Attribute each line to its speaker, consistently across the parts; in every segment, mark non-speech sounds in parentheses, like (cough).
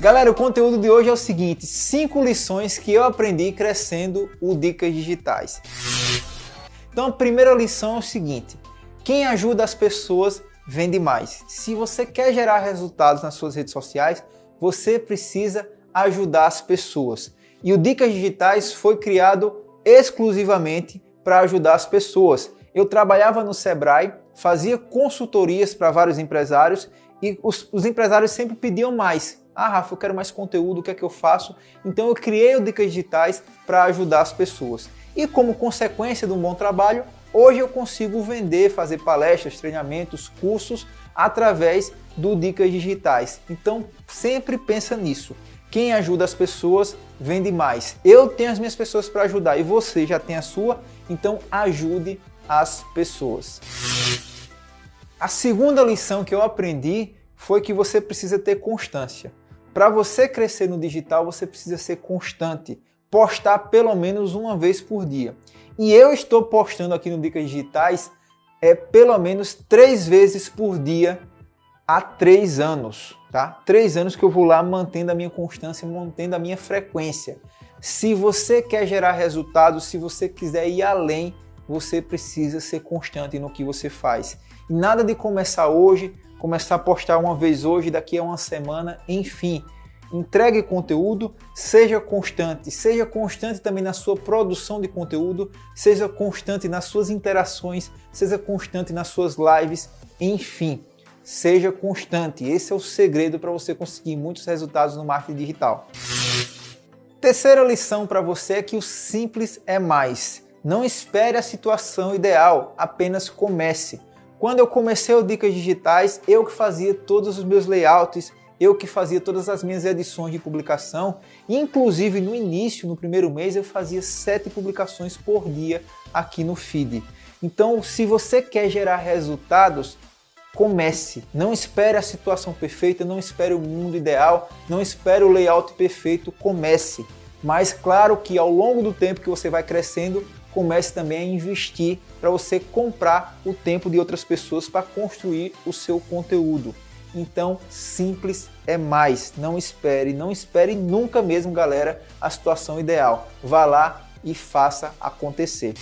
Speaker 1: Galera, o conteúdo de hoje é o seguinte: cinco lições que eu aprendi crescendo o Dicas Digitais. Então, a primeira lição é o seguinte: quem ajuda as pessoas vende mais. Se você quer gerar resultados nas suas redes sociais, você precisa ajudar as pessoas. E o Dicas Digitais foi criado exclusivamente para ajudar as pessoas. Eu trabalhava no Sebrae, fazia consultorias para vários empresários e os, os, empresários sempre pediam mais. Ah, Rafa, eu quero mais conteúdo, o que é que eu faço? Então eu criei o Dicas Digitais para ajudar as pessoas. E como consequência de um bom trabalho, hoje eu consigo vender, fazer palestras, treinamentos, cursos através do Dicas Digitais. Então sempre pensa nisso. Quem ajuda as pessoas vende mais. Eu tenho as minhas pessoas para ajudar e você já tem a sua, então ajude as pessoas. A segunda lição que eu aprendi foi que você precisa ter constância. Para você crescer no digital, você precisa ser constante, postar pelo menos uma vez por dia. E eu estou postando aqui no Dicas Digitais é pelo menos três vezes por dia há três anos, tá? Três anos que eu vou lá mantendo a minha constância, mantendo a minha frequência. Se você quer gerar resultados, se você quiser ir além, você precisa ser constante no que você faz. Nada de começar hoje, começar a postar uma vez hoje, daqui a uma semana, enfim. Entregue conteúdo, seja constante, seja constante também na sua produção de conteúdo, seja constante nas suas interações, seja constante nas suas lives, enfim Seja constante. Esse é o segredo para você conseguir muitos resultados no marketing digital. Terceira lição para você é que o simples é mais. Não espere a situação ideal, apenas comece. Quando eu comecei o Dicas Digitais, eu que fazia todos os meus layouts, eu que fazia todas as minhas edições de publicação, inclusive no início, no primeiro mês, eu fazia sete publicações por dia aqui no feed. Então, se você quer gerar resultados, comece. Não espere a situação perfeita, não espere o mundo ideal, não espere o layout perfeito, comece. Mas claro que ao longo do tempo que você vai crescendo, comece também a investir para você comprar o tempo de outras pessoas para construir o seu conteúdo. Então, simples é mais. Não espere, não espere nunca mesmo, galera, a situação ideal. Vá lá e faça acontecer.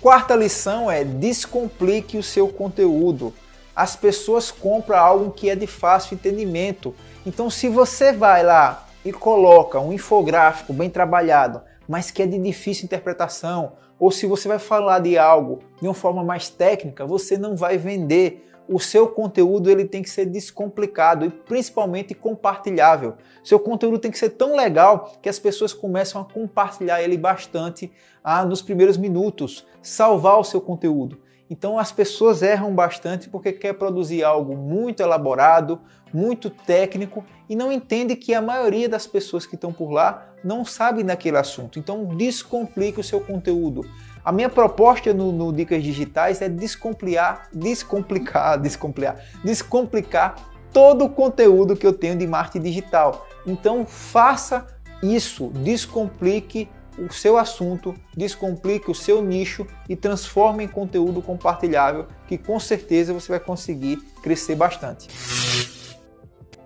Speaker 1: Quarta lição é descomplique o seu conteúdo. As pessoas compram algo que é de fácil entendimento. Então, se você vai lá e coloca um infográfico bem trabalhado, mas que é de difícil interpretação, ou se você vai falar de algo de uma forma mais técnica, você não vai vender o seu conteúdo ele tem que ser descomplicado e principalmente compartilhável. Seu conteúdo tem que ser tão legal que as pessoas começam a compartilhar ele bastante ah, nos primeiros minutos, salvar o seu conteúdo. Então as pessoas erram bastante porque quer produzir algo muito elaborado, muito técnico e não entende que a maioria das pessoas que estão por lá não sabem daquele assunto. Então descomplique o seu conteúdo. A minha proposta no, no Dicas Digitais é descomplicar, (laughs) descomplicar, descomplicar, descomplicar todo o conteúdo que eu tenho de marketing digital. Então faça isso, descomplique o seu assunto, descomplique o seu nicho e transforme em conteúdo compartilhável que com certeza você vai conseguir crescer bastante.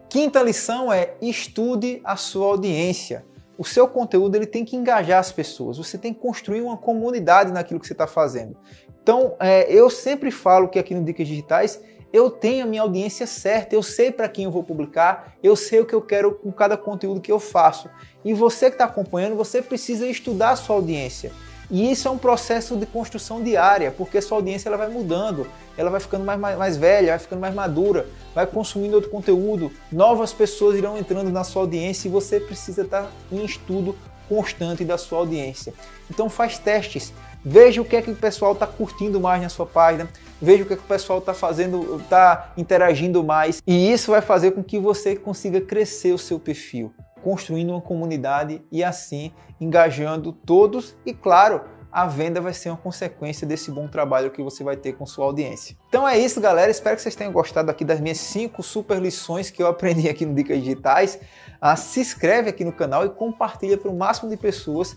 Speaker 1: Quinta lição é estude a sua audiência o seu conteúdo ele tem que engajar as pessoas, você tem que construir uma comunidade naquilo que você está fazendo. Então, é, eu sempre falo que aqui no Dicas Digitais eu tenho a minha audiência certa, eu sei para quem eu vou publicar, eu sei o que eu quero com cada conteúdo que eu faço. E você que está acompanhando, você precisa estudar a sua audiência. E isso é um processo de construção diária, porque sua audiência ela vai mudando, ela vai ficando mais, mais, mais velha, vai ficando mais madura, vai consumindo outro conteúdo, novas pessoas irão entrando na sua audiência e você precisa estar em estudo constante da sua audiência. Então faz testes, veja o que é que o pessoal está curtindo mais na sua página, veja o que, é que o pessoal está fazendo, está interagindo mais, e isso vai fazer com que você consiga crescer o seu perfil construindo uma comunidade e assim engajando todos e, claro, a venda vai ser uma consequência desse bom trabalho que você vai ter com sua audiência. Então é isso, galera. Espero que vocês tenham gostado aqui das minhas cinco super lições que eu aprendi aqui no Dicas Digitais. Ah, se inscreve aqui no canal e compartilha para o máximo de pessoas